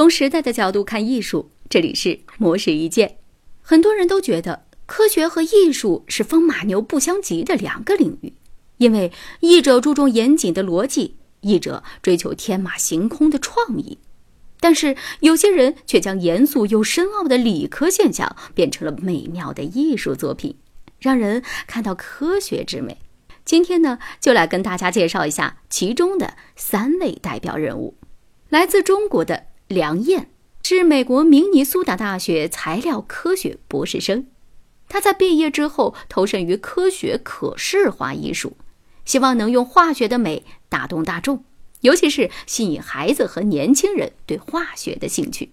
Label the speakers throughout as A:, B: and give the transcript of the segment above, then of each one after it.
A: 从时代的角度看艺术，这里是魔石一见。很多人都觉得科学和艺术是风马牛不相及的两个领域，因为艺者注重严谨的逻辑，艺者追求天马行空的创意。但是有些人却将严肃又深奥的理科现象变成了美妙的艺术作品，让人看到科学之美。今天呢，就来跟大家介绍一下其中的三位代表人物，来自中国的。梁燕是美国明尼苏达大学材料科学博士生，他在毕业之后投身于科学可视化艺术，希望能用化学的美打动大众，尤其是吸引孩子和年轻人对化学的兴趣。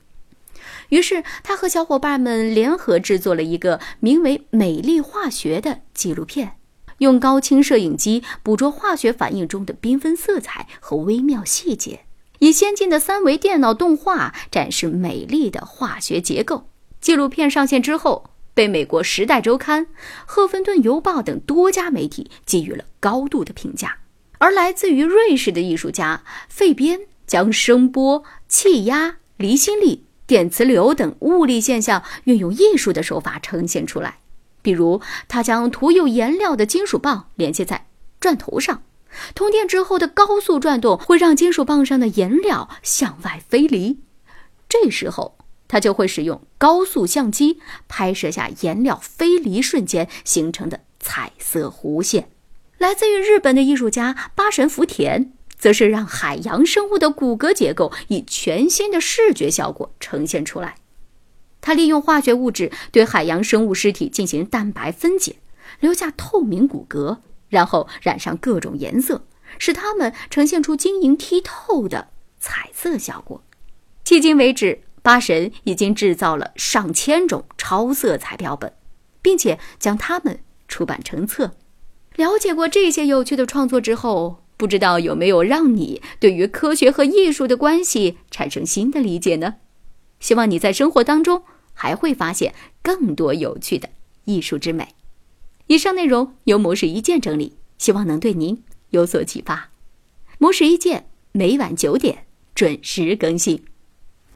A: 于是，他和小伙伴们联合制作了一个名为《美丽化学》的纪录片，用高清摄影机捕捉化学反应中的缤纷色彩和微妙细节。以先进的三维电脑动画展示美丽的化学结构。纪录片上线之后，被美国《时代周刊》、《赫芬顿邮报》等多家媒体给予了高度的评价。而来自于瑞士的艺术家费边将声波、气压、离心力、电磁流等物理现象运用艺术的手法呈现出来。比如，他将涂有颜料的金属棒连接在钻头上。通电之后的高速转动会让金属棒上的颜料向外飞离，这时候他就会使用高速相机拍摄下颜料飞离瞬间形成的彩色弧线。来自于日本的艺术家八神福田，则是让海洋生物的骨骼结构以全新的视觉效果呈现出来。他利用化学物质对海洋生物尸体进行蛋白分解，留下透明骨骼。然后染上各种颜色，使它们呈现出晶莹剔透的彩色效果。迄今为止，八神已经制造了上千种超色彩标本，并且将它们出版成册。了解过这些有趣的创作之后，不知道有没有让你对于科学和艺术的关系产生新的理解呢？希望你在生活当中还会发现更多有趣的艺术之美。以上内容由模式一键整理，希望能对您有所启发。模式一键每晚九点准时更新。